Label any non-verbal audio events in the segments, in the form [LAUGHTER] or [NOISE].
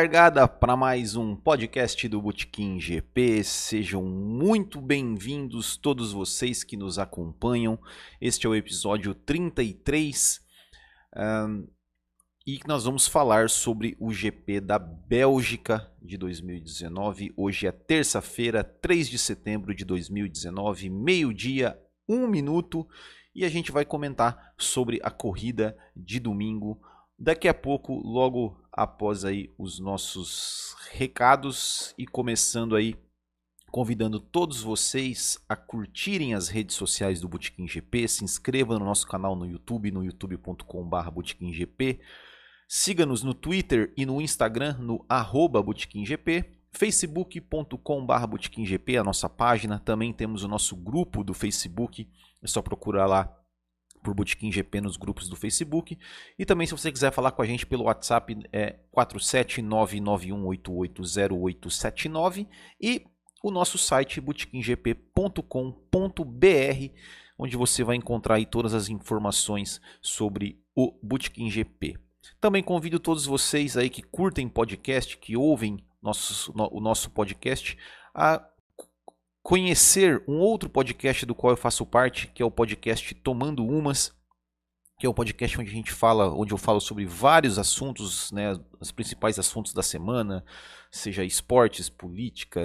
largada para mais um podcast do Botequim GP. Sejam muito bem-vindos todos vocês que nos acompanham. Este é o episódio 33 um, e nós vamos falar sobre o GP da Bélgica de 2019. Hoje é terça-feira, 3 de setembro de 2019, meio-dia, um minuto, e a gente vai comentar sobre a corrida de domingo Daqui a pouco, logo após aí os nossos recados e começando aí convidando todos vocês a curtirem as redes sociais do Botequim GP, se inscreva no nosso canal no YouTube, no youtube.com.br botequimgp, siga-nos no Twitter e no Instagram no facebook.com.br botequimgp, a nossa página, também temos o nosso grupo do Facebook, é só procurar lá por Botequim GP nos grupos do Facebook. E também, se você quiser falar com a gente pelo WhatsApp, é 47991880879 e o nosso site botequimgp.com.br, onde você vai encontrar aí todas as informações sobre o Botequim GP. Também convido todos vocês aí que curtem podcast, que ouvem nosso, o nosso podcast, a conhecer um outro podcast do qual eu faço parte, que é o podcast Tomando Umas, que é um podcast onde a gente fala, onde eu falo sobre vários assuntos, né, os principais assuntos da semana, seja esportes, política,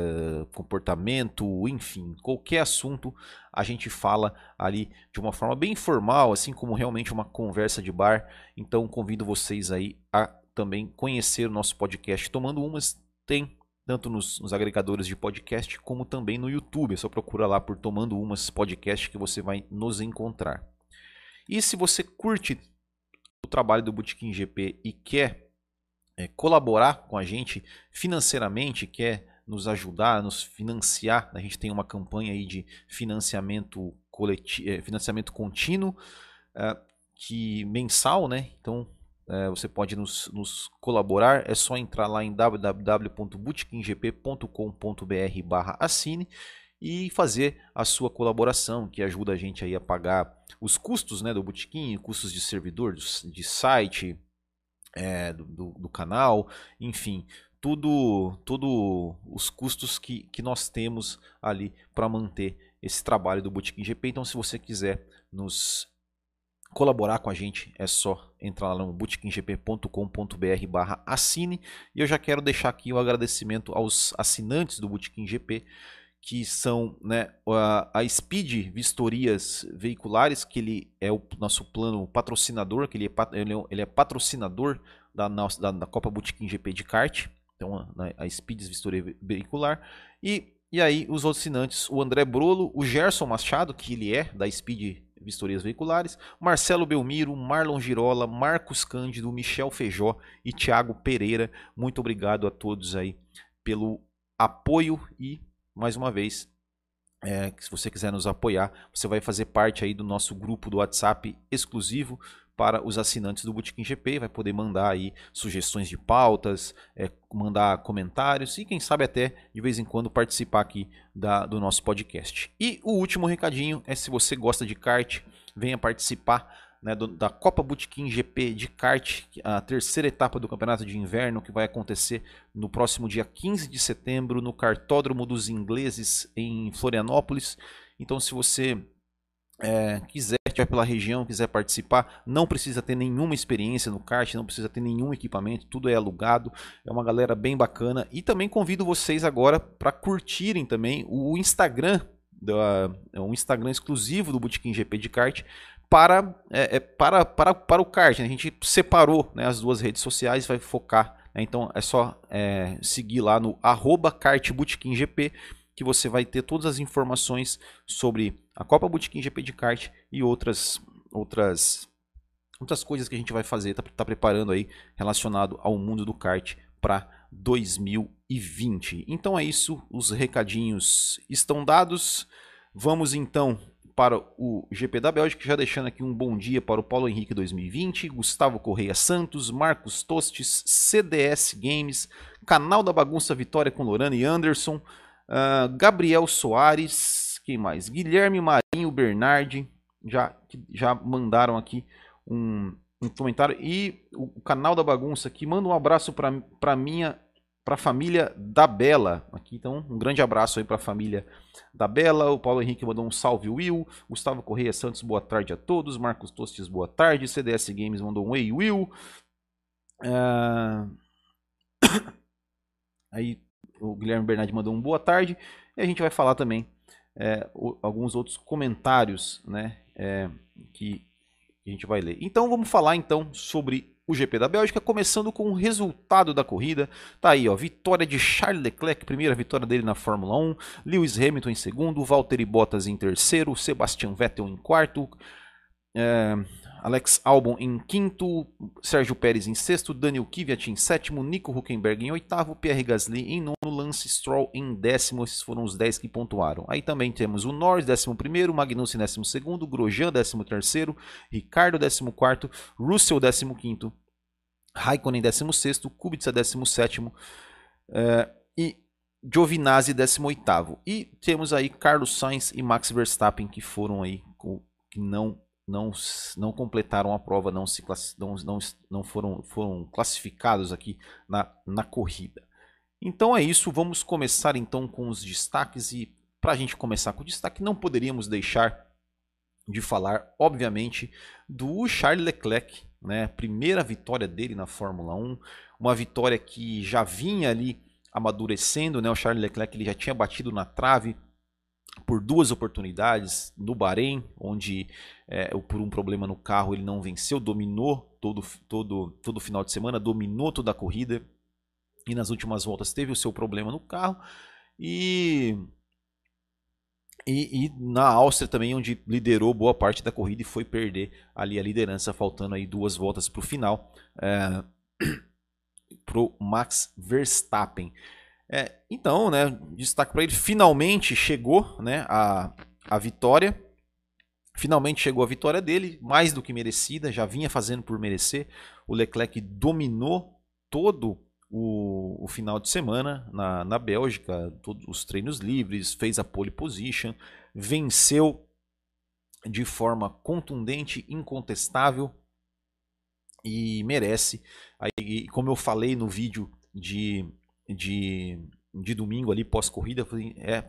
comportamento, enfim, qualquer assunto a gente fala ali de uma forma bem informal, assim como realmente uma conversa de bar. Então convido vocês aí a também conhecer o nosso podcast Tomando Umas. Tem tanto nos, nos, agregadores de podcast como também no YouTube. É só procurar lá por Tomando Umas Podcast que você vai nos encontrar. E se você curte o trabalho do Botequim GP e quer é, colaborar com a gente financeiramente, quer nos ajudar, nos financiar, a gente tem uma campanha aí de financiamento coletivo, é, financiamento contínuo, é, que mensal, né? Então é, você pode nos, nos, colaborar, é só entrar lá em www.bootkinggp.com.br barra assine e fazer a sua colaboração, que ajuda a gente aí a pagar os custos né, do Bootkin, custos de servidor, de site, é, do, do, canal, enfim, tudo, tudo os custos que, que nós temos ali para manter esse trabalho do Bootkin GP. Então, se você quiser nos colaborar com a gente, é só entrar lá no bootkinggp.com.br barra assine. E eu já quero deixar aqui o agradecimento aos assinantes do Bootkin GP, que são né, a, Speed Vistorias Veiculares, que ele é o nosso plano patrocinador, que ele é, é, ele é patrocinador da, da, da Copa Bootkin GP de kart. Então, a, a Speed Vistoria Veicular. E, e aí, os assinantes, o André Brolo, o Gerson Machado, que ele é da Speed Vistorias Veiculares, Marcelo Belmiro, Marlon Girola, Marcos Cândido, Michel Feijó e Thiago Pereira. Muito obrigado a todos aí pelo apoio e, mais uma vez, é, se você quiser nos apoiar, você vai fazer parte aí do nosso grupo do WhatsApp exclusivo para os assinantes do Botequim GP, vai poder mandar aí sugestões de pautas, é, mandar comentários e quem sabe até de vez em quando participar aqui da, do nosso podcast. E o último recadinho é se você gosta de kart, venha participar né, da Copa Botequim GP de kart, a terceira etapa do Campeonato de Inverno que vai acontecer no próximo dia 15 de setembro no Cartódromo dos Ingleses em Florianópolis. Então se você é, quiser estiver pela região, quiser participar, não precisa ter nenhuma experiência no kart, não precisa ter nenhum equipamento, tudo é alugado, é uma galera bem bacana. E também convido vocês agora para curtirem também o Instagram, da, é um Instagram exclusivo do Botequim GP de kart, para, é, é, para, para, para o kart. Né? A gente separou né, as duas redes sociais, vai focar. Né? Então é só é, seguir lá no arroba que você vai ter todas as informações sobre a Copa Botequim GP de kart e outras outras outras coisas que a gente vai fazer, tá, tá preparando aí relacionado ao mundo do kart para 2020. Então é isso, os recadinhos estão dados. Vamos então para o GP da Bélgica, já deixando aqui um bom dia para o Paulo Henrique 2020, Gustavo Correia Santos, Marcos Tostes, CDS Games, Canal da Bagunça Vitória com Lorana e Anderson, Uh, Gabriel Soares, quem mais? Guilherme Marinho Bernardi, já, já mandaram aqui um, um comentário. E o, o, canal da bagunça aqui, manda um abraço para minha para a família da Bela. Aqui então, um grande abraço aí para a família da Bela. O Paulo Henrique mandou um salve, Will. Gustavo Correia Santos, boa tarde a todos. Marcos Tostes, boa tarde. CDS Games mandou um Ei, Will. Uh... [COUGHS] aí o Guilherme Bernardi mandou um boa tarde. E a gente vai falar também é, o, alguns outros comentários né, é, que a gente vai ler. Então vamos falar então sobre o GP da Bélgica, começando com o resultado da corrida. Tá aí, ó, vitória de Charles Leclerc, primeira vitória dele na Fórmula 1, Lewis Hamilton em segundo, Valtteri Bottas em terceiro, Sebastian Vettel em quarto, é, Alex Albon em quinto, Sérgio Pérez em sexto, Daniel Kvyat em sétimo, Nico Huckenberg em oitavo, Pierre Gasly em nono, Lance Stroll em décimo. Esses foram os dez que pontuaram. Aí também temos o Norris, décimo primeiro, Magnussen, décimo segundo, Grosjean, décimo terceiro, Ricardo, décimo quarto, Russell, décimo quinto, Raikkonen, décimo sexto, Kubica, décimo sétimo uh, e Giovinazzi, décimo oitavo. E temos aí Carlos Sainz e Max Verstappen que foram aí, que não não, não completaram a prova, não, se não, não, não foram, foram classificados aqui na, na corrida. Então é isso, vamos começar então com os destaques e para a gente começar com o destaque não poderíamos deixar de falar, obviamente, do Charles Leclerc, né? Primeira vitória dele na Fórmula 1, uma vitória que já vinha ali amadurecendo, né? O Charles Leclerc ele já tinha batido na trave por duas oportunidades no Bahrein, onde é, por um problema no carro ele não venceu, dominou todo todo todo final de semana, dominou toda a corrida e nas últimas voltas teve o seu problema no carro e e, e, na Áustria também, onde liderou boa parte da corrida e foi perder ali a liderança, faltando aí duas voltas para o final, é, [CLEARS THROAT] para o Max Verstappen. É, então, né, destaque para ele, finalmente chegou né, a, a vitória. Finalmente chegou a vitória dele, mais do que merecida, já vinha fazendo por merecer. O Leclerc dominou todo o, o final de semana na, na Bélgica, todos os treinos livres, fez a pole position, venceu de forma contundente, incontestável e merece. Aí, como eu falei no vídeo de de, de domingo ali pós-corrida é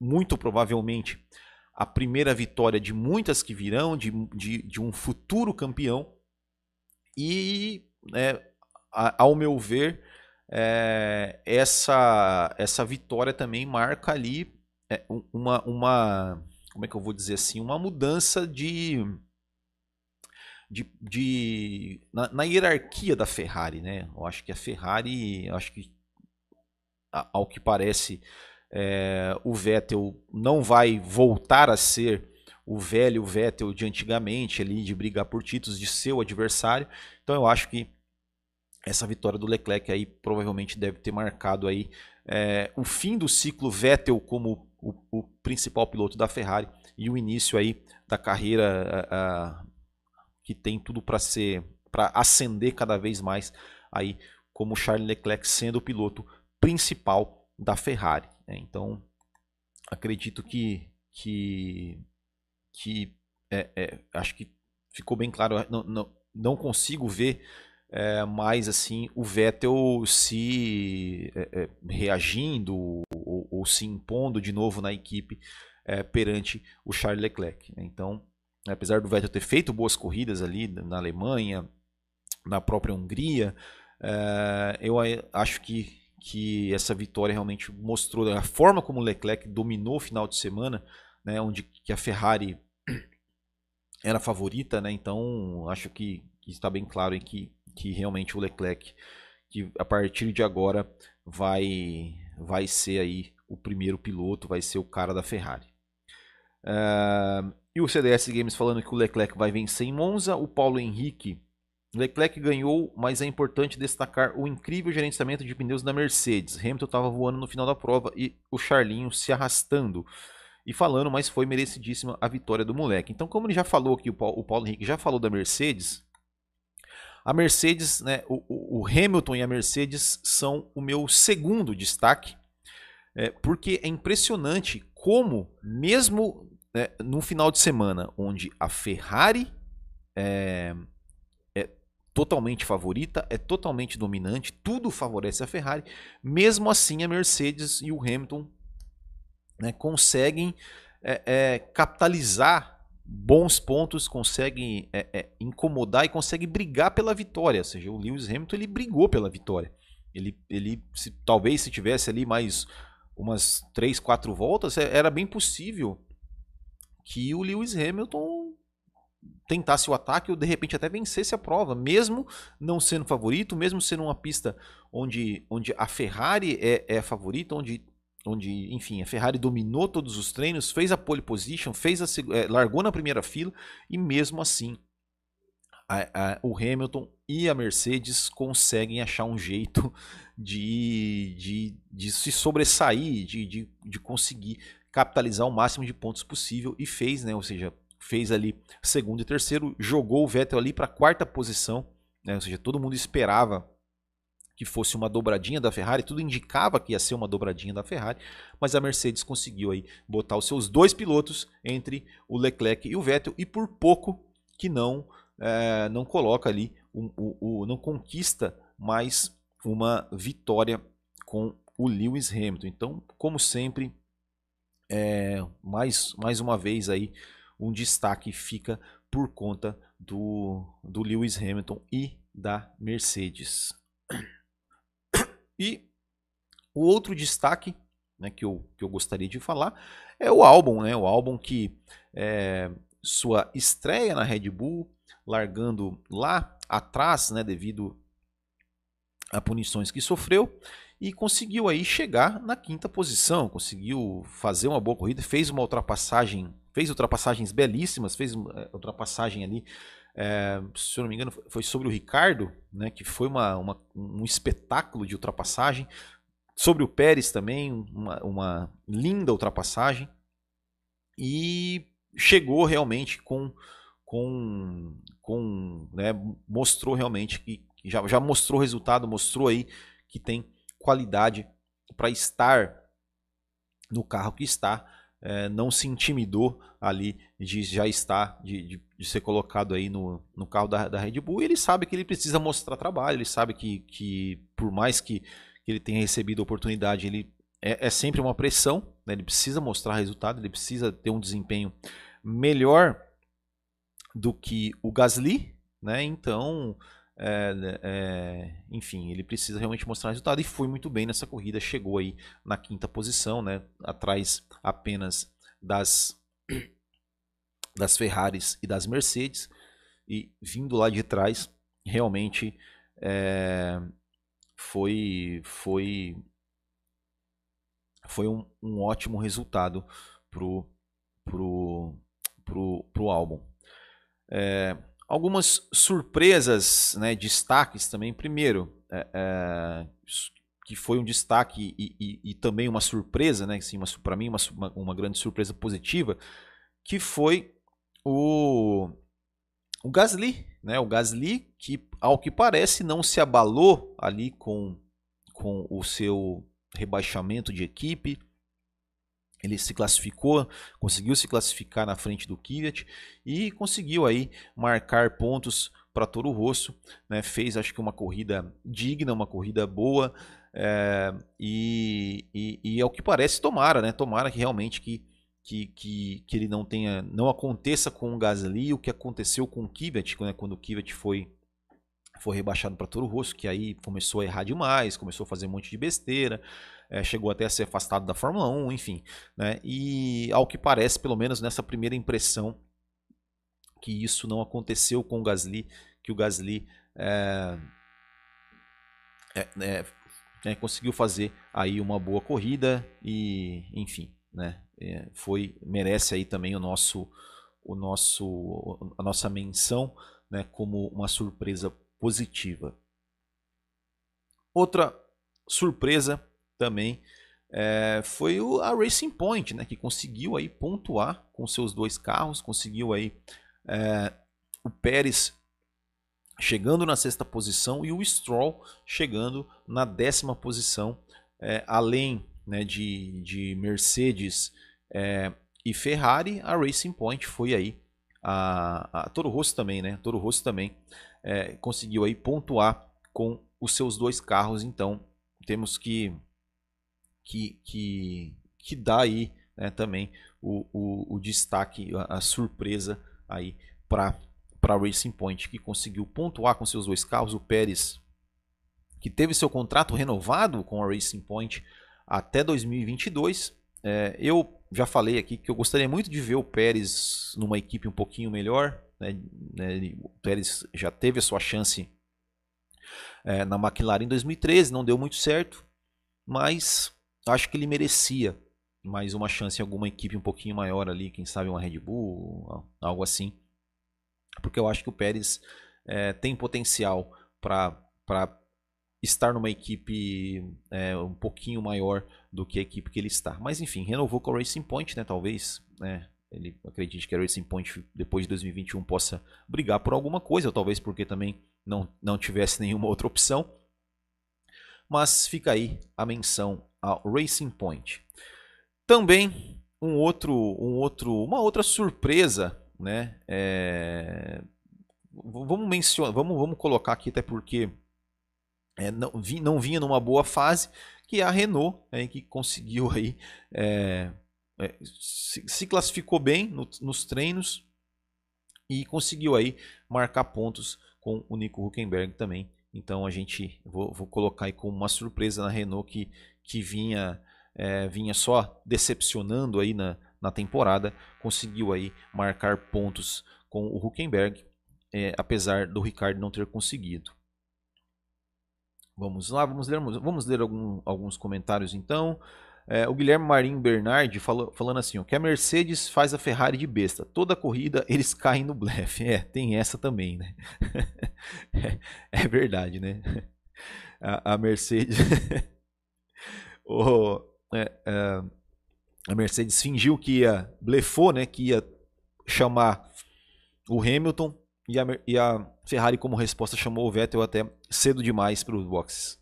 muito provavelmente a primeira vitória de muitas que virão, de, de, de um futuro campeão. E, é, ao meu ver, é, essa, essa vitória também marca ali é, uma, uma. Como é que eu vou dizer assim? Uma mudança de. De, de na, na, hierarquia da Ferrari, né? Eu acho que a Ferrari, acho que ao que parece, é, o Vettel não vai voltar a ser o velho Vettel de antigamente, ali, de brigar por títulos, de seu adversário. Então eu acho que essa vitória do Leclerc aí provavelmente deve ter marcado aí é, o fim do ciclo Vettel como o, o, principal piloto da Ferrari e o início aí da carreira a, a, que tem tudo para ser para ascender cada vez mais aí como Charles Leclerc sendo o piloto principal da Ferrari. Né? Então, acredito que, que, que é, é, acho que ficou bem claro. Não, não, não consigo ver é, mais assim o Vettel se é, é, reagindo ou, ou, se impondo de novo na equipe é, perante o Charles Leclerc. Né? Então, apesar do Vettel ter feito boas corridas ali na Alemanha, na própria Hungria, eu acho que que essa vitória realmente mostrou a forma como o Leclerc dominou o final de semana, né, onde que a Ferrari [CLEARS THROAT] era favorita, né? Então acho que, que está bem claro que, que realmente o Leclerc, que a partir de agora vai vai ser aí o primeiro piloto, vai ser o cara da Ferrari. Uh, e o CDS Games falando que o Leclerc vai vencer em Monza, o Paulo Henrique Leclerc ganhou, mas é importante destacar o incrível gerenciamento de pneus da Mercedes. Hamilton estava voando no final da prova e o Charlinho se arrastando. E falando, mas foi merecidíssima a vitória do moleque. Então, como ele já falou aqui, o Paulo, o Paulo Henrique já falou da Mercedes, a Mercedes, né, o, o, Hamilton e a Mercedes são o meu segundo destaque, é, porque é impressionante como, mesmo né, no final de semana, onde a Ferrari é, totalmente favorita, é totalmente dominante, tudo favorece a Ferrari. Mesmo assim, a Mercedes e o Hamilton né, conseguem é, é, capitalizar bons pontos, conseguem é, é, incomodar e conseguem brigar pela vitória. Ou seja, o Lewis Hamilton ele brigou pela vitória. Ele, ele se, talvez se tivesse ali mais umas 3, 4 voltas, é, era bem possível que o Lewis Hamilton tentasse o ataque ou de repente até vencesse a prova, mesmo não sendo favorito, mesmo sendo uma pista onde, onde a Ferrari é, é favorita, onde, onde, enfim, a Ferrari dominou todos os treinos, fez a pole position, fez a, é, largou na primeira fila e mesmo assim a, a, o Hamilton e a Mercedes conseguem achar um jeito [LAUGHS] de, de, de se sobressair, de, de, de conseguir capitalizar o máximo de pontos possível e fez, né? Ou seja, fez ali segundo e terceiro, jogou o Vettel ali para a quarta posição, né? Ou seja, todo mundo esperava que fosse uma dobradinha da Ferrari, tudo indicava que ia ser uma dobradinha da Ferrari, mas a Mercedes conseguiu aí botar os seus dois pilotos entre o Leclerc e o Vettel e por pouco que não é, não coloca ali, o, não conquista mais uma vitória com o Lewis Hamilton. Então, como sempre, é, mais, mais uma vez aí um destaque fica por conta do, do Lewis Hamilton e da Mercedes. E o outro destaque né, que, eu, que eu gostaria de falar é o álbum, né, o álbum que é, sua estreia na Red Bull largando lá atrás, né, devido a punições que sofreu, e conseguiu aí chegar na quinta posição, conseguiu fazer uma boa corrida, fez uma ultrapassagem, fez ultrapassagens belíssimas, fez uma ultrapassagem ali, é, se eu não me engano, foi sobre o Ricardo, né, que foi uma, uma um espetáculo de ultrapassagem, sobre o Pérez também, uma, uma linda ultrapassagem, e chegou realmente com com, com né, mostrou realmente que já, já mostrou resultado, mostrou aí que tem qualidade para estar no carro que está, é, não se intimidou ali de já estar, de, de, de, ser colocado aí no, no carro da, da Red Bull. E ele sabe que ele precisa mostrar trabalho, ele sabe que, que por mais que, que ele tenha recebido oportunidade, ele é, é sempre uma pressão, né? ele precisa mostrar resultado, ele precisa ter um desempenho melhor do que o Gasly, né? Então, é, é, enfim, ele precisa realmente mostrar resultado e foi muito bem nessa corrida, chegou aí na quinta posição, né? Atrás apenas das [CLEARS THROAT] das Ferraris e das Mercedes e vindo lá de trás, realmente é, foi foi foi um, um ótimo resultado pro pro pro, pro álbum. É, algumas surpresas, né, destaques também. Primeiro, é, é, que foi um destaque e, e, e, também uma surpresa, né, assim, para mim uma, uma grande surpresa positiva, que foi o, o Gasly, né, o Gasly que ao que parece não se abalou ali com, com o seu rebaixamento de equipe, ele se classificou, conseguiu se classificar na frente do Kvyat e conseguiu aí marcar pontos para Toro Rosso, né? fez acho que uma corrida digna, uma corrida boa é, e, e, e, ao que parece tomara, né? Tomara que realmente que, que, que, que ele não tenha, não aconteça com o Gasly o que aconteceu com o Kvyat, né? quando o Kvyat foi foi rebaixado para Toro Rosso, que aí começou a errar demais, começou a fazer um monte de besteira, é, chegou até a ser afastado da Fórmula 1, enfim. Né? E ao que parece, pelo menos nessa primeira impressão, que isso não aconteceu com o Gasly, que o Gasly é, é, é conseguiu fazer aí uma boa corrida e, enfim, né? É, foi merece aí também o nosso o nosso a nossa menção, né, como uma surpresa positiva. Outra surpresa também é, foi o, a Racing Point, né, que conseguiu aí pontuar com seus dois carros, conseguiu aí é, o Pérez chegando na sexta posição e o Stroll chegando na décima posição, é, além né, de, de Mercedes é, e Ferrari, a Racing Point foi aí a, a Toro Rosso também, né? Toro Rosso também é, conseguiu aí pontuar com os seus dois carros. Então temos que que, que, que dar aí né, também o, o, o, destaque, a, a surpresa aí para para Racing Point, que conseguiu pontuar com seus dois carros. O Pérez, que teve seu contrato renovado com a Racing Point até 2022. É, eu já falei aqui que eu gostaria muito de ver o Pérez numa equipe um pouquinho melhor. Né? né o Pérez já teve a sua chance é, na McLaren em 2013, não deu muito certo, mas acho que ele merecia mais uma chance em alguma equipe um pouquinho maior ali, quem sabe uma Red Bull, algo assim. Porque eu acho que o Pérez é, tem potencial para estar numa equipe é, um pouquinho maior do que a equipe que ele está. Mas enfim, renovou com a Racing Point, né? Talvez né, ele acredite que a Racing Point depois de 2021 possa brigar por alguma coisa, talvez porque também não, não tivesse nenhuma outra opção. Mas fica aí a menção ao Racing Point. Também um outro, um outro, uma outra surpresa, né? É... Vamos mencionar, vamos, vamos colocar aqui até porque é, não, vi, não vinha numa boa fase, que é a Renault, né, que conseguiu aí é, é, se, se, classificou bem no, nos treinos e conseguiu aí marcar pontos com o Nico Huckenberg também. Então a gente vou, vou colocar aí como uma surpresa na Renault que, que vinha é, vinha só decepcionando aí na, na temporada, conseguiu aí marcar pontos com o Huckenberg, é, apesar do Ricardo não ter conseguido. Vamos lá, vamos ler, vamos ler algum, alguns comentários então. É, o Guilherme Marinho Bernardi falou, falando assim: ó, que a Mercedes faz a Ferrari de besta. Toda corrida eles [LAUGHS] caem no blefe. É, tem essa também, né? [LAUGHS] é, é, verdade, né? A, a Mercedes. [LAUGHS] o, é, é, a Mercedes fingiu que ia. blefou, né? Que ia chamar o Hamilton e a, e a Ferrari, como resposta, chamou o Vettel até cedo demais para os boxes.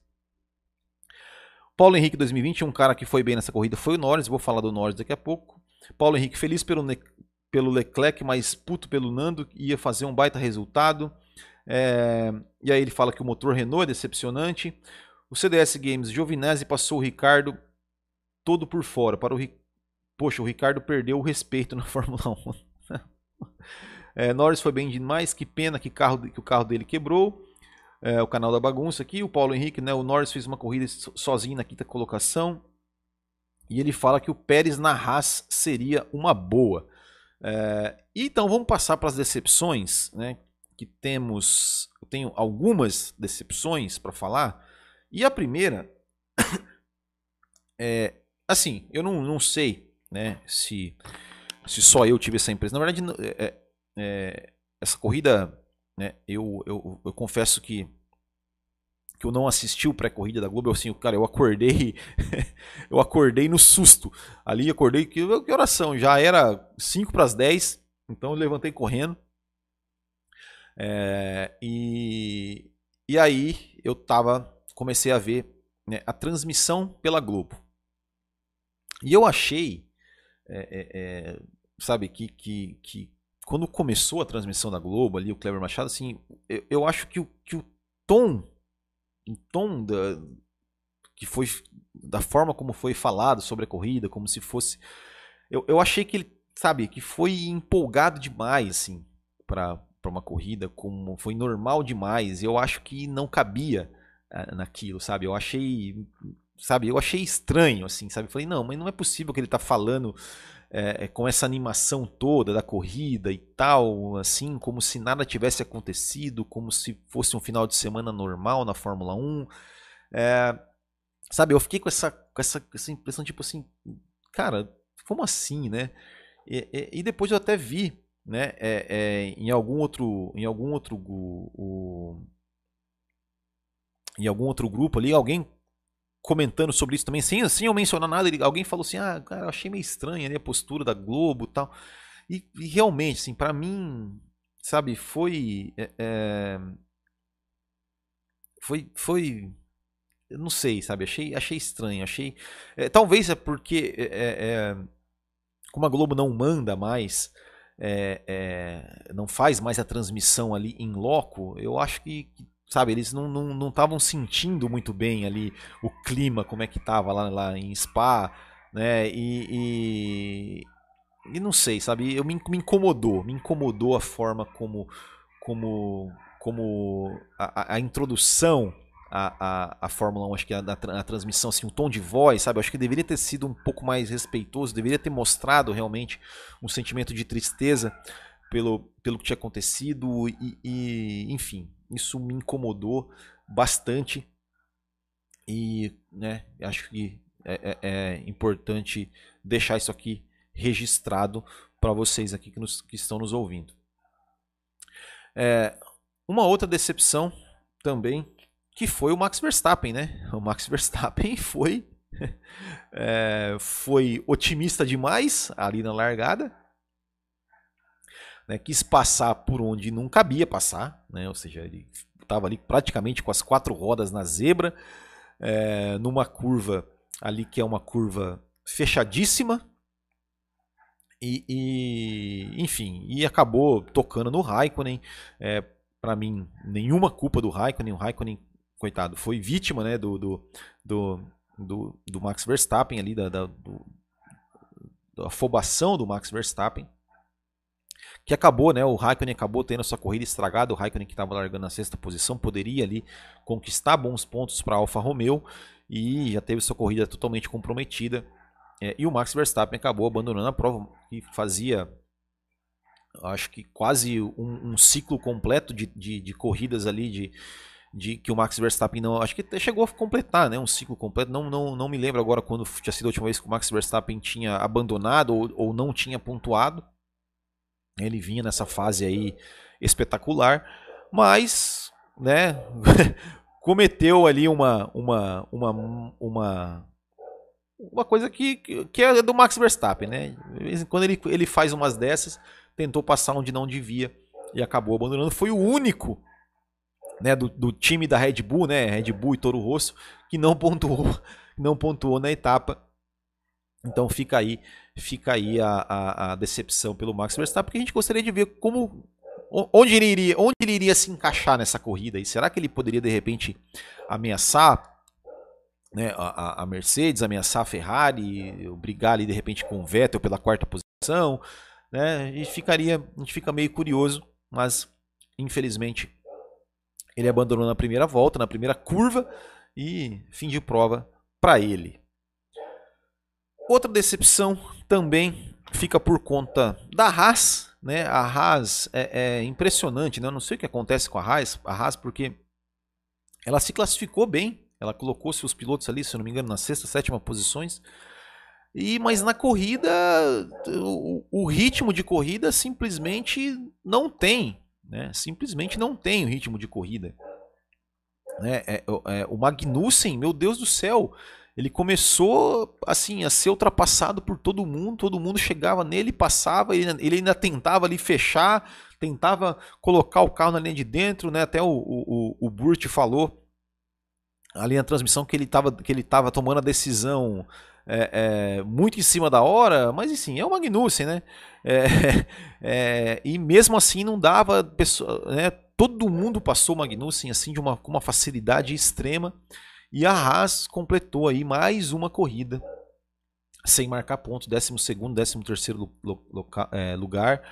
Paulo Henrique 2020, um cara que foi bem nessa corrida, foi o Norris. Vou falar do Norris daqui a pouco. Paulo Henrique feliz pelo, pelo Leclerc, mas puto pelo Nando, ia fazer um baita resultado. É, e aí ele fala que o motor Renault é decepcionante. O CDS Games, Giovinazzi passou o Ricardo todo por fora. Para o Poxa, o Ricardo perdeu o respeito [LAUGHS] na Fórmula 1. é, [LAUGHS] Norris foi bem demais, que pena que, carro, que o carro dele quebrou é, o canal da bagunça aqui. O Paulo Henrique, né, o Norris fez uma corrida sozinho na quinta colocação. E ele fala que o Pérez na Haas seria uma boa. É, então vamos passar para as decepções, né? Que temos, eu tenho algumas decepções para falar. E a primeira [COUGHS] é assim, eu não, não sei, né? Se se só eu tive essa impressão. Na verdade, é, é, essa corrida né? Eu, eu, eu confesso que que eu não assisti o pré-corrida da Globo, eu assim, cara, eu acordei, [LAUGHS] eu acordei no susto. Ali acordei que que oração, já era 5 para as 10, então eu levantei correndo. É, e, e aí eu tava, comecei a ver né, a transmissão pela Globo. E eu achei, é, é, é sabe, que, que, que quando começou a transmissão da Globo ali, o Cleber Machado, assim, eu, eu acho que o, que o tom, o tom da, que foi, da forma como foi falado sobre a corrida, como se fosse, eu, eu achei que ele, sabe, que foi empolgado demais, assim, para uma corrida, como foi normal demais. Eu acho que não cabia uh, naquilo, sabe? Eu achei, sabe, eu achei estranho, assim, sabe? Falei, não, mas não é possível que ele tá falando é, com essa animação toda da corrida e tal, assim, como se nada tivesse acontecido, como se fosse um final de semana normal na Fórmula 1. É, sabe, eu fiquei com essa, com essa, essa impressão, tipo assim, cara, como assim, né? E, e, e depois eu até vi, né, é, em algum outro, em algum outro, o, o, em algum outro grupo ali, alguém comentando sobre isso também, sem, sem eu mencionar nada, ele, alguém falou assim, ah, cara, eu achei meio estranha ali a postura da Globo e tal. E, realmente, assim, para mim, sabe, foi... É, é, foi, foi... Eu não sei, sabe, achei, achei estranho, achei... É, talvez é porque, é, é, como a Globo não manda mais não faz mais a transmissão ali em loco, eu acho que, sabe, eles não estavam não, não sentindo muito bem ali o clima, como é que tava lá, lá em Spa, né? E, e, e não sei, sabe, eu me, me incomodou, me incomodou a forma como, como, como a, a introdução a, a, a Fórmula 1, acho que a, a, a, transmissão, assim, o tom de voz, sabe? Eu acho que deveria ter sido um pouco mais respeitoso, deveria ter mostrado realmente um sentimento de tristeza pelo, pelo que tinha acontecido e, e enfim, isso me incomodou bastante e, né, acho que é, é, é importante deixar isso aqui registrado para vocês aqui que, nos, que estão nos ouvindo. É, uma outra decepção também que foi o Max Verstappen, né? [LAUGHS] O Max Verstappen foi [LAUGHS] é, foi otimista demais ali na largada, né? quis passar por onde não cabia passar, né? Ou seja, ele estava ali praticamente com as quatro rodas na zebra, é, numa curva ali que é uma curva fechadíssima. E, e enfim, e acabou tocando no Raikkonen. É, para mim, nenhuma culpa do Raikkonen. O Raikkonen coitado, foi vítima né, do, do, do, do, do Max Verstappen ali, da, da, do, da afobação do Max Verstappen. Que acabou, né? O Raikkonen acabou tendo sua corrida estragada. O Raikkonen que estava largando na sexta posição poderia ali conquistar bons pontos para a Alfa Romeo e já teve sua corrida totalmente comprometida. É, e o Max Verstappen acabou abandonando a prova que fazia acho que quase um, um ciclo completo de, de, de, corridas ali de, de que o Max Verstappen não. Acho que chegou a completar né, um ciclo completo. Não, não, não me lembro agora quando tinha sido a última vez que o Max Verstappen tinha abandonado ou, ou não tinha pontuado. Ele vinha nessa fase aí espetacular, mas né, [LAUGHS] cometeu ali uma, uma, uma, uma, uma coisa que, que é do Max Verstappen. Né? Quando ele, ele faz umas dessas, tentou passar onde não devia e acabou abandonando. Foi o único né, do, do, time da Red Bull, né, Red Bull e Toro Rosso, que não pontuou, [LAUGHS] não pontuou na etapa. Então fica aí, fica aí a, a, a, decepção pelo Max Verstappen, porque a gente gostaria de ver como onde ele iria, onde ele iria se encaixar nessa corrida. E será que ele poderia de repente ameaçar né, a, a Mercedes, ameaçar a Ferrari, brigar ali de repente com o Vettel pela quarta posição? Né? A gente ficaria, a gente fica meio curioso, mas infelizmente ele abandonou na primeira volta, na primeira curva e fim de prova para ele. Outra decepção também fica por conta da Haas, né? A Haas é, é impressionante, né? Eu não sei o que acontece com a Haas, a Haas porque ela se classificou bem, ela colocou seus pilotos ali, se eu não me engano, na sexta, sétima posições. E mas na corrida o, o ritmo de corrida simplesmente não tem, né? Simplesmente não tem o ritmo de corrida. Né? É, é, o Magnussen, meu Deus do céu, ele começou assim a ser ultrapassado por todo mundo, todo mundo chegava nele, passava, ele, ele ainda tentava ali fechar, tentava colocar o carro na linha de dentro, né? Até o, o, o Burt falou ali na transmissão que ele estava que ele tava tomando a decisão é, é, muito em cima da hora, mas enfim, é o Magnussen, né? É, [LAUGHS] é, e mesmo assim não dava, pessoa, né? todo mundo passou o Magnussen assim de uma, com uma facilidade extrema e a Haas completou aí mais uma corrida sem marcar ponto, 12 º 13 terceiro é, lugar.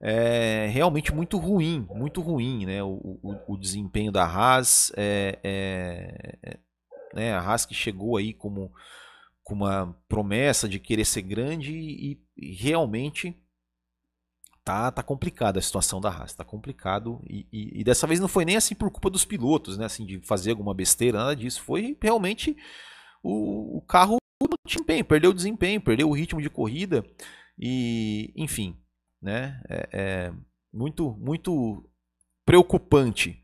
É realmente muito ruim, muito ruim, né? O, o, o desempenho da Haas, é, é, né? a Haas que chegou aí como com uma promessa de querer ser grande e, e realmente tá, tá complicada a situação da Haas, tá complicado e, e, e, dessa vez não foi nem assim por culpa dos pilotos, né, assim de fazer alguma besteira, nada disso, foi realmente o, o carro desempenho, perdeu o desempenho, perdeu o ritmo de corrida e enfim, né, é, é muito muito preocupante,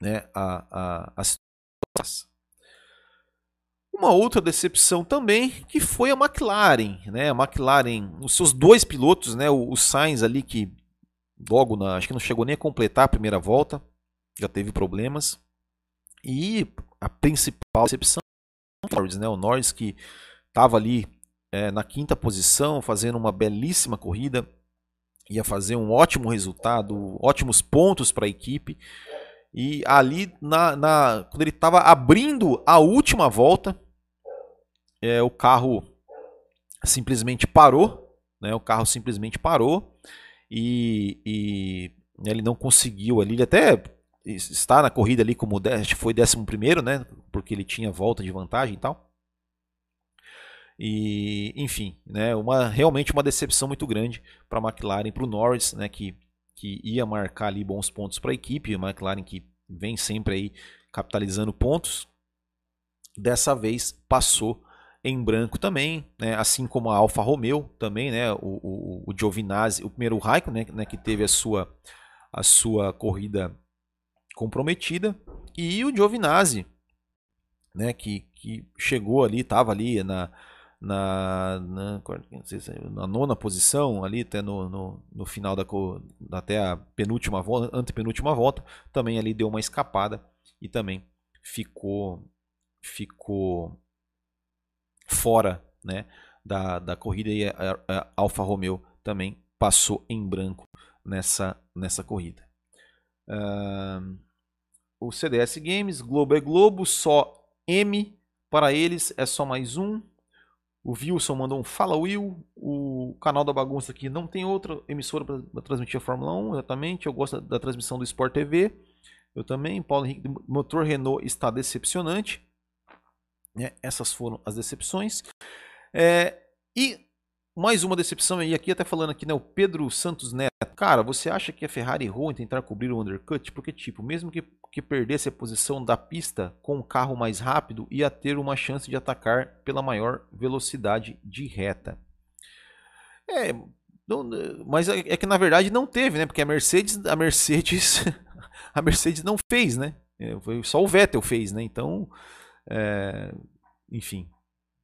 né, a, a, a situação. Uma outra decepção também, que foi a McLaren, né? A McLaren, os seus dois pilotos, né? O, Sainz ali que logo na, acho que não chegou nem a completar a primeira volta, já teve problemas. E a principal decepção o Norris, né? O Norris que estava ali é, na quinta posição, fazendo uma belíssima corrida, ia fazer um ótimo resultado, ótimos pontos para a equipe. E ali, na, na quando ele estava abrindo a última volta, é, o carro simplesmente parou. Né, o carro simplesmente parou e, e ele não conseguiu ali. Ele até está na corrida ali como foi décimo primeiro, né? Porque ele tinha volta de vantagem e tal. E, enfim, né, uma, realmente uma decepção muito grande para a McLaren, para o Norris, né, que, que ia marcar ali bons pontos para a equipe, a McLaren que vem sempre aí capitalizando pontos, dessa vez passou em branco também, né, assim como a Alfa Romeo também, né, o, o, o Giovinazzi, o primeiro Raikkonen, né, né, que teve a sua, a sua corrida comprometida, e o Giovinazzi, né, que, que chegou ali, estava ali na, na, na, na, nona posição, ali até no, no, no, final da até a penúltima volta, antepenúltima volta, também ali deu uma escapada e também ficou ficou fora né, da, da corrida e a, a, Alfa Romeo também passou em branco nessa, nessa corrida. Uh, o CDS Games, Globo é Globo, só M para eles é só mais um. O Wilson mandou um Fala Will. O canal da bagunça aqui não tem outra emissora para transmitir a Fórmula 1, exatamente. Eu gosto da transmissão do Sport TV. Eu também. Paulo Henrique, motor Renault está decepcionante. É, essas foram as decepções. É, e mais uma decepção, e aqui até falando aqui, né, o Pedro Santos Neto. Cara, você acha que a Ferrari errou em tentar cobrir o undercut? Porque, tipo, mesmo que que perdesse a posição da pista com o carro mais rápido ia ter uma chance de atacar pela maior velocidade de reta. É, não, mas é, é que na verdade não teve, né? Porque a Mercedes, a Mercedes, [LAUGHS] a Mercedes não fez, né? É, foi só o Vettel fez, né? Então, é, enfim,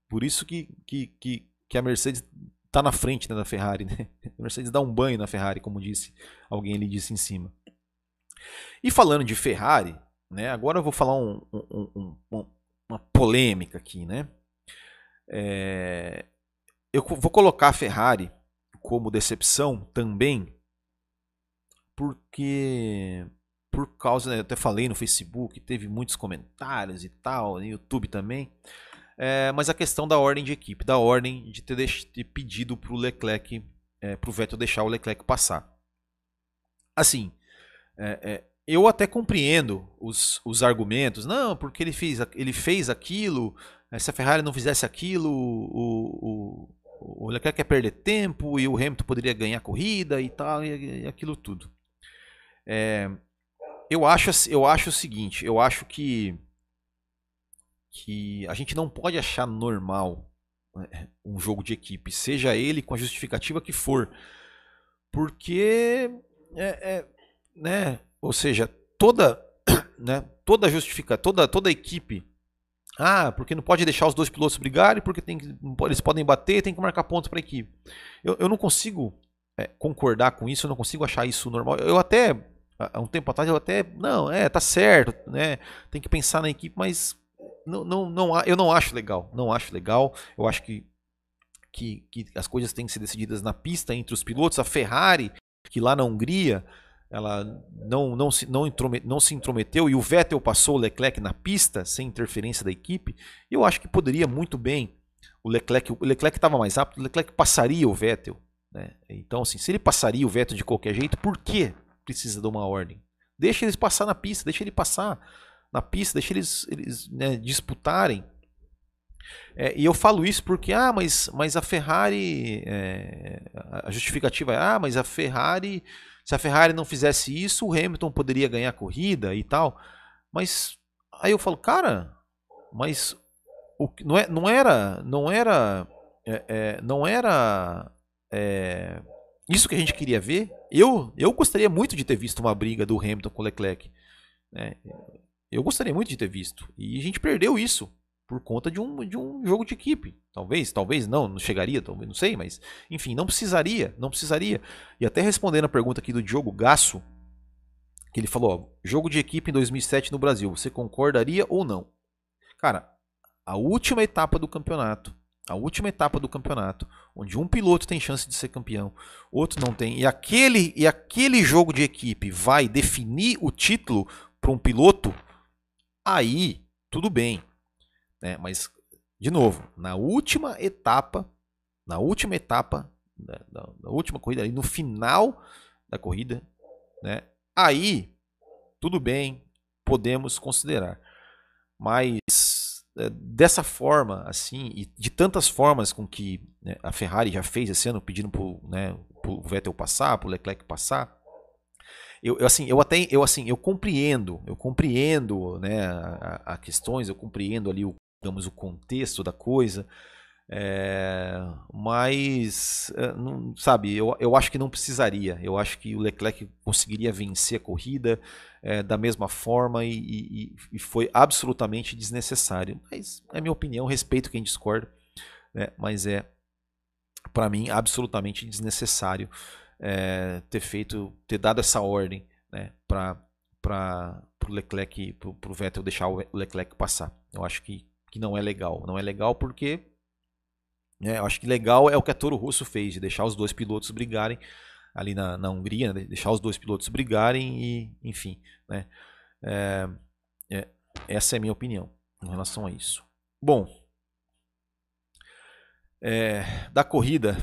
por isso que, que, que, que a Mercedes está na frente né, da Ferrari, né? [LAUGHS] A Mercedes dá um banho na Ferrari, como disse alguém ali disse em cima. E falando de Ferrari, né, agora eu vou falar um, um, um, uma polêmica aqui. Né? É, eu vou colocar a Ferrari como decepção também, porque por causa, né, eu até falei no Facebook, teve muitos comentários e tal, no YouTube também. É, mas a questão da ordem de equipe, da ordem de ter, pedido para o Leclerc, é, para o Vettel deixar o Leclerc passar. Assim, é, é, eu até compreendo os, os argumentos. Não, porque ele fez, ele fez aquilo. Eh, se a Ferrari não fizesse aquilo, o, o, o Leclerc quer perder tempo e o Hamilton poderia ganhar a corrida e tal, e, e aquilo tudo. É, eu, acho, eu acho o seguinte: eu acho que, que a gente não pode achar normal né, um jogo de equipe, seja ele com a justificativa que for. Porque é, é né? Ou seja, toda, [COUGHS] né? Toda justifica, toda toda equipe. Ah, porque não pode deixar os dois pilotos brigarem, porque tem, eles podem bater, tem que marcar pontos para a equipe. Eu, eu não consigo é, concordar com isso, eu não consigo achar isso normal. Eu até há um tempo atrás eu até não, é, tá certo, né? Tem que pensar na equipe, mas não, não, não, eu não acho legal, não acho legal. Eu acho que que, que as coisas têm que ser decididas na pista entre os pilotos. A Ferrari, que lá na Hungria ela não, não, se, não, intromet, não se intrometeu e o Vettel passou o Leclerc na pista sem interferência da equipe, eu acho que poderia muito bem o Leclerc, o Leclerc estava mais rápido, o Leclerc passaria o Vettel. Né? Então, assim, se ele passaria o Vettel de qualquer jeito, por que precisa de uma ordem? Deixa eles passar na pista, deixa ele passar na pista, deixa eles, eles né, disputarem. É, e eu falo isso porque, ah, mas, mas a Ferrari, é, a justificativa é, ah, mas a Ferrari se a Ferrari não fizesse isso, o Hamilton poderia ganhar a corrida e tal. Mas aí eu falo, cara, mas o, não, é, não era, não era, é, é, não era é, isso que a gente queria ver. Eu, eu gostaria muito de ter visto uma briga do Hamilton com o Leclerc. Né? Eu gostaria muito de ter visto. E a gente perdeu isso por conta de um, de um jogo de equipe. Talvez, talvez não, não chegaria, talvez, não sei, mas enfim, não precisaria, não precisaria. E até respondendo a pergunta aqui do Diogo Gasso, que ele falou, ó, jogo de equipe em 2007 no Brasil, você concordaria ou não? Cara, a última etapa do campeonato, a última etapa do campeonato, onde um piloto tem chance de ser campeão, outro não tem, e aquele, e aquele jogo de equipe vai definir o título para um piloto, aí tudo bem. Né? Mas, de novo, na última etapa, na última etapa, da, da última corrida, ali no final da corrida, né? aí tudo bem, podemos considerar. Mas dessa forma, assim, e de tantas formas com que né, a Ferrari já fez esse ano, pedindo para né, o Vettel passar, para o Leclerc passar, eu, eu, assim, eu até, eu assim, eu compreendo, eu compreendo, né, a, a questões, eu compreendo ali o, digamos, o contexto da coisa, é, mas, é, não, sabe, eu, eu acho que não precisaria. Eu acho que o Leclerc conseguiria vencer a corrida é, da mesma forma e, e, e, foi absolutamente desnecessário. Mas é minha opinião, respeito quem discorda, né, mas é, para mim, absolutamente desnecessário é, ter feito, ter dado essa ordem né, para o Leclerc, para o Vettel deixar o Leclerc passar. Eu acho que, que não é legal. Não é legal porque é, eu acho que legal é o que a Toro Rosso fez, de deixar os dois pilotos brigarem ali na, na Hungria, né? deixar os dois pilotos brigarem e, enfim, né? É, é, essa é a minha opinião em relação a isso. Bom, é, da corrida,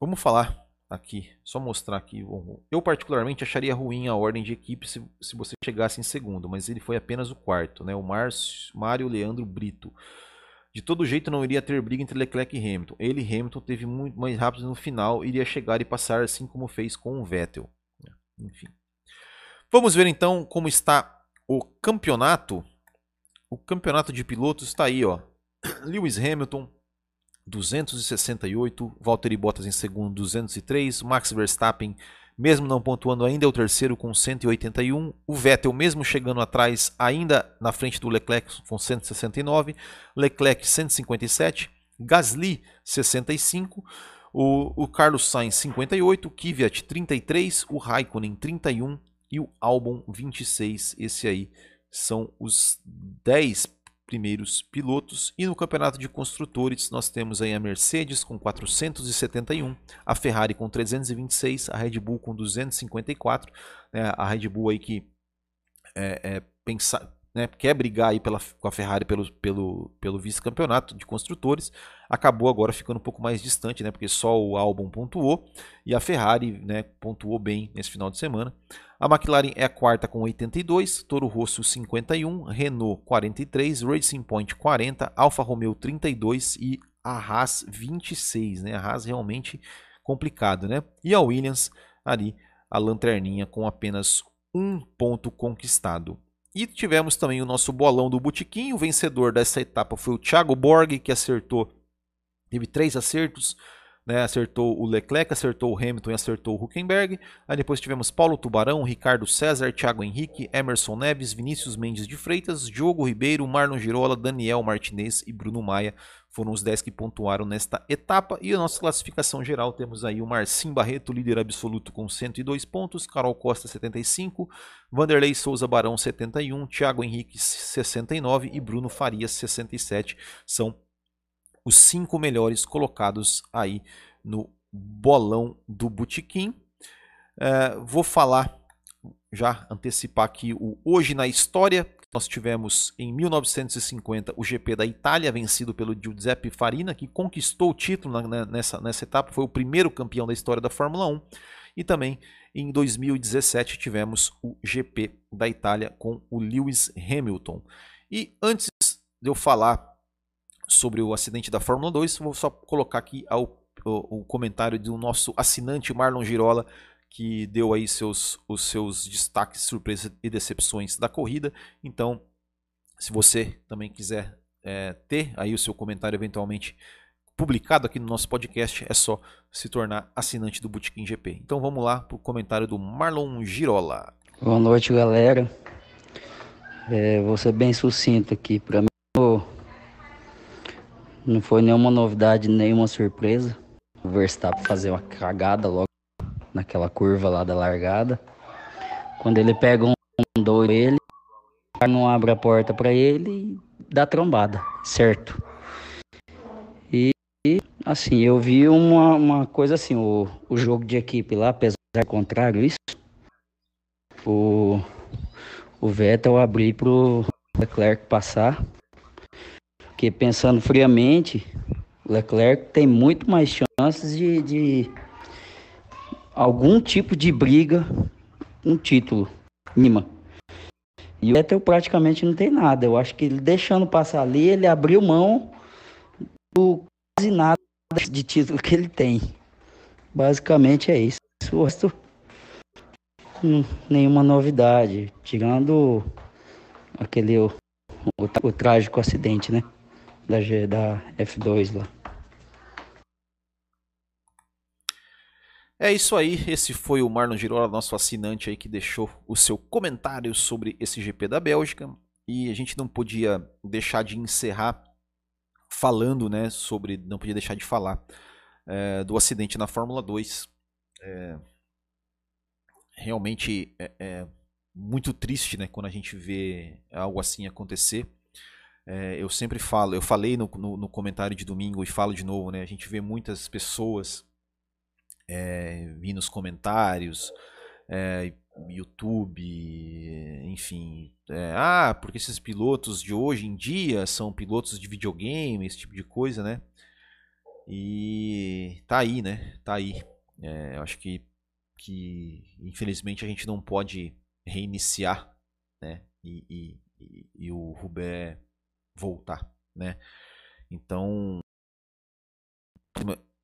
vamos falar aqui, só mostrar aqui. Eu particularmente acharia ruim a ordem de equipe se, se você chegasse em segundo, mas ele foi apenas o quarto, né? O Mário Leandro Brito. De todo jeito não iria ter briga entre Leclerc e Hamilton. Ele e Hamilton teve muito mais rápido no final, iria chegar e passar assim como fez com o Vettel. Enfim. Vamos ver então como está o campeonato. O campeonato de pilotos está aí, ó. [COUGHS] Lewis Hamilton 268, Valtteri Bottas em segundo 203, Max Verstappen mesmo não pontuando ainda, é o terceiro com 181. O Vettel, mesmo chegando atrás, ainda na frente do Leclerc com 169. Leclerc 157. Gasly 65. O, o Carlos Sainz 58. Kvyat 33. O Raikkonen 31. E o Albon 26. Esse aí são os 10 primeiros pilotos. E no campeonato de construtores, nós temos aí a Mercedes com 471, a Ferrari com 326, a Red Bull com 254. Né, a Red Bull aí que é, é, pensa, né, quer brigar aí pela, com a Ferrari pelo, pelo, pelo vice-campeonato de construtores, acabou agora ficando um pouco mais distante, né, porque só o Albon pontuou e a Ferrari né, pontuou bem nesse final de semana. A McLaren é a quarta com 82, Toro Rosso 51, Renault 43, Racing Point 40, Alfa Romeo 32 e a Haas 26, né? A Haas realmente complicado, né? E a Williams ali a lanterninha com apenas um ponto conquistado. E tivemos também o nosso bolão do Botequim. O vencedor dessa etapa foi o Thiago Borg, que acertou, teve três acertos, né, acertou o Leclerc, acertou o Hamilton e acertou o Huckenberg. Aí depois tivemos Paulo Tubarão, Ricardo César, Thiago Henrique, Emerson Neves, Vinícius Mendes de Freitas, Diogo Ribeiro, Marlon Girola, Daniel Martinez e Bruno Maia. Foram os 10 que pontuaram nesta etapa. E a nossa classificação geral temos aí o Marcim Barreto, líder absoluto com 102 pontos, Carol Costa 75, Vanderlei Souza Barão 71, Thiago Henrique 69 e Bruno Farias 67. São os cinco melhores colocados aí no bolão do Botequim. É, vou falar, já antecipar aqui o Hoje na História. Nós tivemos em 1950 o GP da Itália, vencido pelo Giuseppe Farina, que conquistou o título na, nessa, nessa etapa, foi o primeiro campeão da história da Fórmula 1. E também em 2017 tivemos o GP da Itália com o Lewis Hamilton. E antes de eu falar sobre o acidente da Fórmula 2, vou só colocar aqui ao, o, o comentário do nosso assinante Marlon Girola, que deu aí seus, os seus destaques, surpresas e decepções da corrida. Então, se você também quiser é, ter aí o seu comentário eventualmente publicado aqui no nosso podcast, é só se tornar assinante do Bootkin GP. Então vamos lá para o comentário do Marlon Girola. Boa noite, galera. É, vou ser bem sucinto aqui. Para mim, não foi nenhuma novidade, nenhuma surpresa. O Verstappen fazer uma cagada logo naquela curva lá da largada. Quando ele pega um dois ele, não abre a porta para ele e dá trombada, certo? E Assim, eu vi uma, uma coisa assim, o, o jogo de equipe lá, apesar do contrário, isso, o, o Vettel abrir pro Leclerc passar, porque pensando friamente, Leclerc tem muito mais chances de, de algum tipo de briga, um título, mima. E o Vettel praticamente não tem nada. Eu acho que ele deixando passar ali, ele abriu mão do quase nada de título que ele tem. Basicamente é isso. O resto, hum, nenhuma novidade. Tirando aquele o, o, o, trágico acidente, né? Da, da F2 lá. É isso aí, esse foi o Marlon Girola, nosso assinante aí que deixou o seu comentário sobre esse GP da Bélgica. E a gente não podia deixar de encerrar falando, né, sobre, não podia deixar de falar é, do acidente na Fórmula 2. É, realmente é, é, muito triste, né, quando a gente vê algo assim acontecer. É, eu sempre falo, eu falei no, no, no, comentário de domingo e falo de novo, né, a gente vê muitas pessoas é, vir nos comentários, é, YouTube, enfim. É, ah, porque esses pilotos de hoje em dia são pilotos de videogame, esse tipo de coisa, né? E tá aí, né? Tá aí. É, eu acho que, que infelizmente a gente não pode reiniciar, né? E, e, e, e o Rubé voltar, né? Então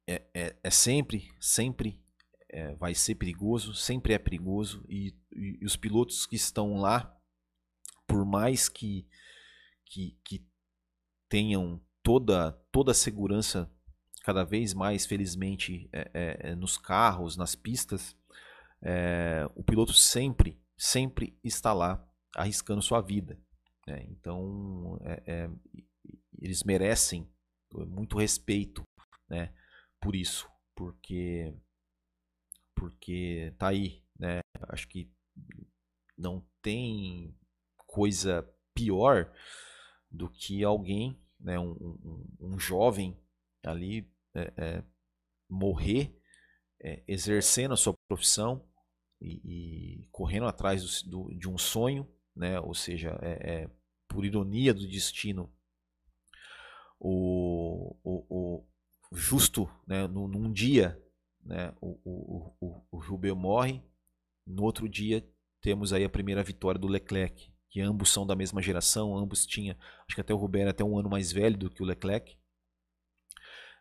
é, é, é sempre, sempre é, vai ser perigoso, sempre é perigoso e, e, os pilotos que estão lá, por mais que, que, que tenham toda, toda a segurança cada vez mais, felizmente, é, é, é nos carros, nas pistas, é, o piloto sempre, sempre está lá arriscando sua vida. Né? Então, eles merecem muito respeito, né? por isso, porque porque tá aí, né? Acho que não tem coisa pior do que alguém, né, um, um, um jovem ali é, é, morrer é, exercendo a sua profissão e, e correndo atrás do, do, de um sonho, né? Ou seja, é, é por ironia do destino, o, o, justo né, num, num dia né, o, o, o, o Rubel morre, no outro dia temos aí a primeira vitória do Leclerc, que ambos são da mesma geração, ambos tinham, acho que até o Rubel era até um ano mais velho do que o Leclerc,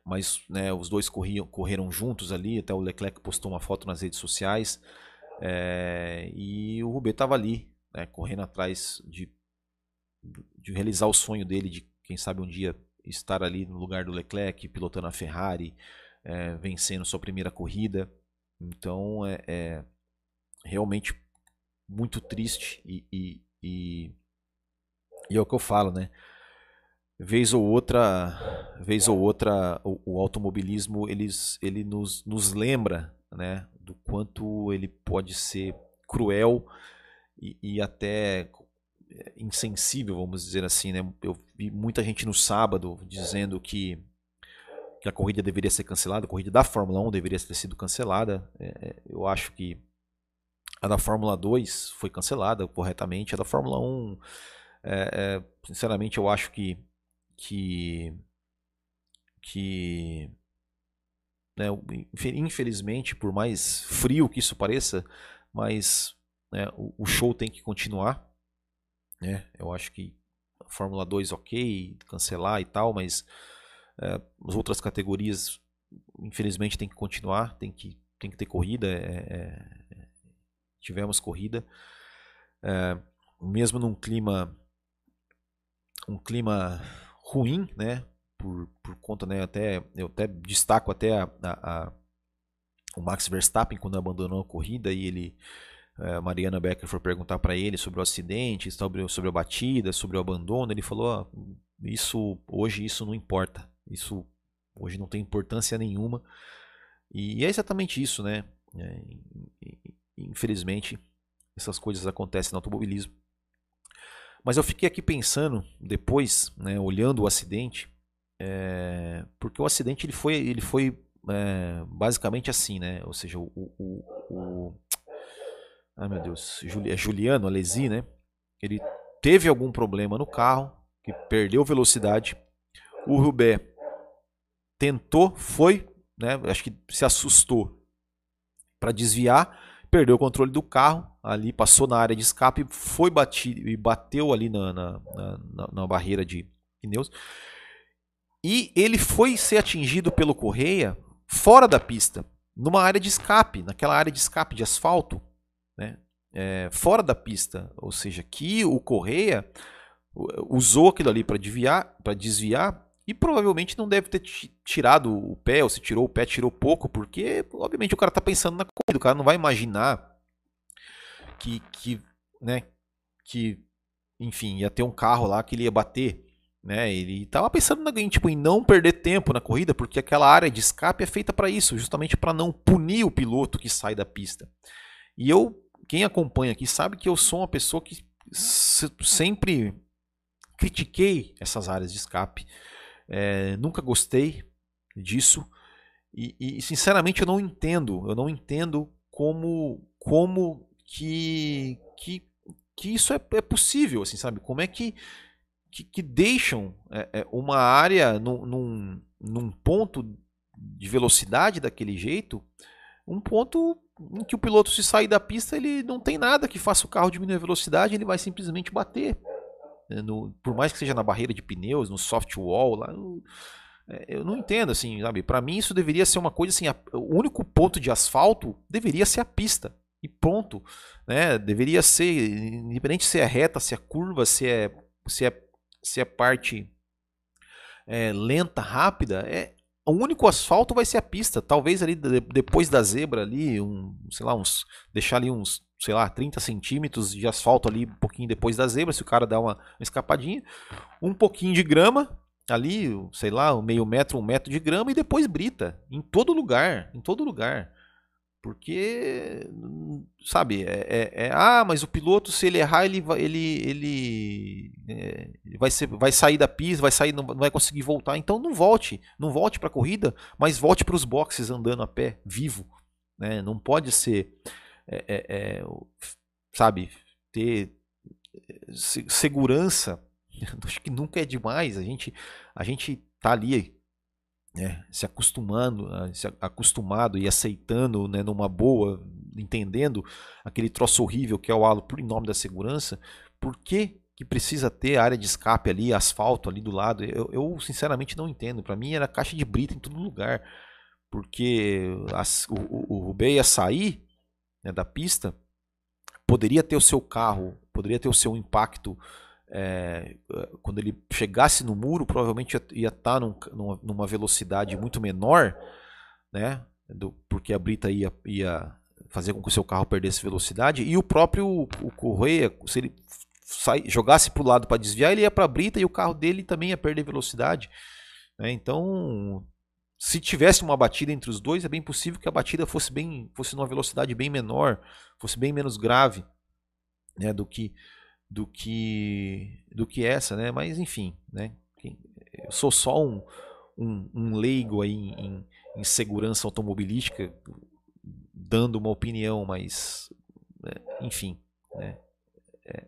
mas né, os dois corriam, correram juntos ali, até o Leclerc postou uma foto nas redes sociais, é, e o Rubel estava ali, né, correndo atrás de, de realizar o sonho dele de, quem sabe, um dia estar ali no lugar do Leclerc, pilotando a Ferrari, é, vencendo sua primeira corrida. Então é, é realmente muito triste e, e, e, e, é o que eu falo, né? Vez ou outra, vez ou outra, o, o automobilismo eles, ele nos, nos lembra, né, do quanto ele pode ser cruel e, e até insensível, vamos dizer assim, né? Eu vi muita gente no sábado dizendo que, que a corrida deveria ser cancelada, a corrida da Fórmula 1 deveria ter sido cancelada. É, é eu acho que a da Fórmula 2 foi cancelada corretamente, a da Fórmula 1, é, é, sinceramente, eu acho que que que né, infelizmente, por mais frio que isso pareça, mas né, o, o show tem que continuar né? Eu acho que a Fórmula 2 ok, cancelar e tal, mas é, as outras categorias infelizmente tem que continuar, tem que, tem que ter corrida, é, é, tivemos corrida, mesmo num clima um clima ruim, né? Por, por conta, né? Até eu até destaco até a, a, a o Max Verstappen quando abandonou a corrida e ele a Mariana Becker foi perguntar para ele sobre o acidente, sobre, sobre a batida, sobre o abandono, ele falou: oh, isso hoje isso não importa, isso hoje não tem importância nenhuma. E é exatamente isso, né? É, infelizmente, essas coisas acontecem no automobilismo. Mas eu fiquei aqui pensando, depois, né, olhando o acidente, É, porque o acidente ele foi, ele foi é, basicamente assim, né? Ou seja, o, o, o ai meu Deus, é Juliano Alesi, né? Ele teve algum problema no carro, que perdeu velocidade. O Rubé tentou, foi, né? Acho que se assustou para desviar, perdeu o controle do carro, ali passou na área de escape, foi batido e bateu ali na, na, na, na barreira de pneus. E ele foi ser atingido pelo Correia fora da pista, numa área de escape, naquela área de escape de asfalto? É, fora da pista, ou seja, que o Correia usou aquilo ali para desviar, e provavelmente não deve ter tirado o pé, ou se tirou o pé, tirou pouco, porque obviamente o cara está pensando na corrida, o cara não vai imaginar que, que, né, que, enfim, ia ter um carro lá que ele ia bater né? Ele estava pensando na, em, tipo, em não perder tempo na corrida, porque aquela área de escape é feita para isso, justamente para não punir o piloto que sai da pista. E eu, quem acompanha aqui, sabe que eu sou uma pessoa que sempre critiquei essas áreas de escape, é, nunca gostei disso e, e, sinceramente eu não entendo, eu não entendo como como que que, que isso é, é possível, assim, sabe? Como é que que, que deixam é, é, uma área num, num, num ponto de velocidade daquele jeito, um ponto em que o piloto se sair da pista ele não tem nada que faça o carro diminuir a velocidade, ele vai simplesmente bater. Né, no, por mais que seja na barreira de pneus, no soft wall, lá, eu, é, eu não entendo assim, sabe? Para mim isso deveria ser uma coisa assim, a, o único ponto de asfalto deveria ser a pista e ponto, né? Deveria ser independente se é reta, se é curva, se é se é se é parte é, lenta, rápida, é o único asfalto vai ser a pista. Talvez ali de, depois da zebra ali, um, sei lá, uns deixar ali uns, sei lá, 30 centímetros de asfalto ali um pouquinho depois da zebra, se o cara dá uma, uma escapadinha, um pouquinho de grama ali, sei lá, um meio metro, um metro de grama e depois brita em todo lugar, em todo lugar. Porque, sabe, é, é, é, ah, mas o piloto, se ele errar, ele, vai, ele, ele, é, vai, ser, vai sair da pista, vai sair, não, não vai conseguir voltar. Então não volte, não volte para a corrida, mas volte para os boxes andando a pé, vivo. Né? Não pode ser, é, é, é, sabe, ter segurança. [LAUGHS] Acho que nunca é demais. A gente, a gente tá ali né, se acostumando, se acostumado e aceitando né, numa boa, entendendo aquele troço horrível que é o halo por nome da segurança, por que, que precisa ter área de escape ali, asfalto ali do lado? Eu, eu sinceramente não entendo. Para mim era caixa de brita em todo lugar, porque as, o, o, Rubê ia sair né, da pista, poderia ter o seu carro, poderia ter o seu impacto é, quando ele chegasse no muro, provavelmente ia, estar tá num, numa velocidade muito menor, né? Do, porque a brita ia, ia fazer com que o seu carro perdesse velocidade e o próprio o Correia, se ele sai, jogasse para o lado para desviar, ele ia para a brita e o carro dele também ia perder velocidade. Né? Então, se tivesse uma batida entre os dois, é bem possível que a batida fosse bem, fosse numa velocidade bem menor, fosse bem menos grave, né, do que do que do que essa, né? Mas enfim, né? Eu sou só um, um, um leigo aí em, em, segurança automobilística, dando uma opinião, mas né? enfim, né? É,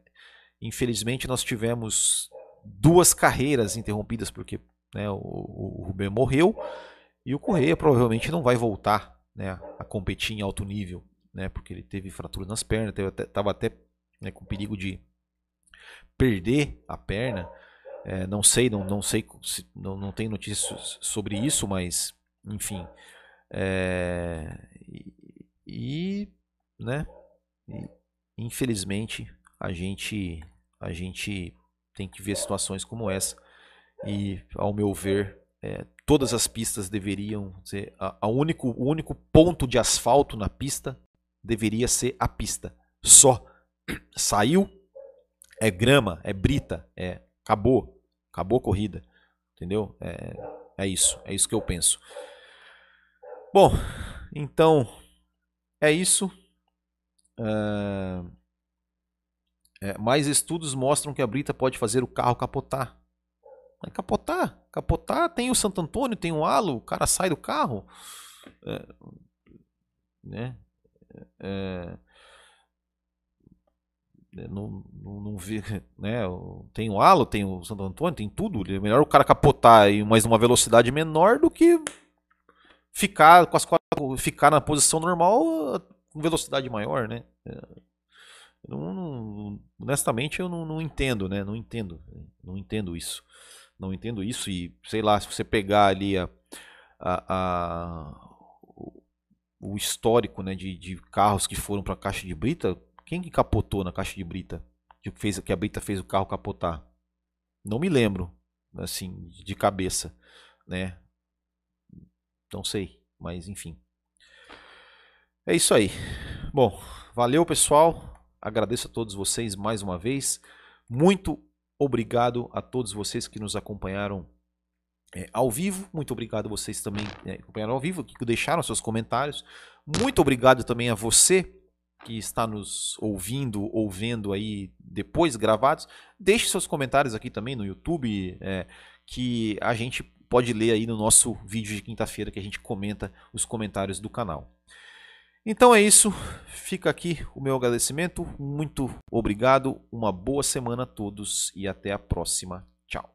infelizmente nós tivemos duas carreiras interrompidas porque né, o, o Rubem morreu e o Correia provavelmente não vai voltar né, a competir em alto nível, né? Porque ele teve fratura nas pernas, estava até, né, com perigo de perder a perna. É, não sei, não, não sei, não, não tenho notícias sobre isso, mas enfim. É, e, né? E, infelizmente a gente a gente tem que ver situações como essa e ao meu ver é, todas as pistas deveriam ser a, a único o único ponto de asfalto na pista deveria ser a pista só [CLEARS THROAT] saiu é grama, é brita, é acabou, acabou a corrida, entendeu? É, é isso, é isso que eu penso. Bom, então é isso. Uh, é, mais estudos mostram que a brita pode fazer o carro capotar. Vai capotar. Capotar, tem o Santo Antônio, tem o halo, o cara sai do carro. É, né? É, é não, não, não vi, [LAUGHS] né? Tem o halo, tem o Santo Antônio, tem tudo. É melhor o cara capotar em mais uma velocidade menor do que ficar com as ficar na posição normal com velocidade maior, né? É, não, não, honestamente eu não, não, entendo, né? Não entendo, não entendo isso, não entendo isso e sei lá se você pegar ali a, a, a o histórico, né, de, de carros que foram para a caixa de brita, quem que capotou na caixa de brita? Que fez que a brita fez o carro capotar? Não me lembro, assim, de cabeça, né? Não sei, mas enfim. É isso aí. Bom, valeu pessoal. Agradeço a todos vocês mais uma vez. Muito obrigado a todos vocês que nos acompanharam é, ao vivo. Muito obrigado a vocês também que acompanharam ao vivo, que deixaram seus comentários. Muito obrigado também a você que está nos ouvindo ou vendo aí depois gravados. Deixe seus comentários aqui também no YouTube, é, que a gente pode ler aí no nosso vídeo de quinta-feira que a gente comenta os comentários do canal. Então é isso, fica aqui o meu agradecimento, muito obrigado, uma boa semana a todos e até a próxima. Tchau.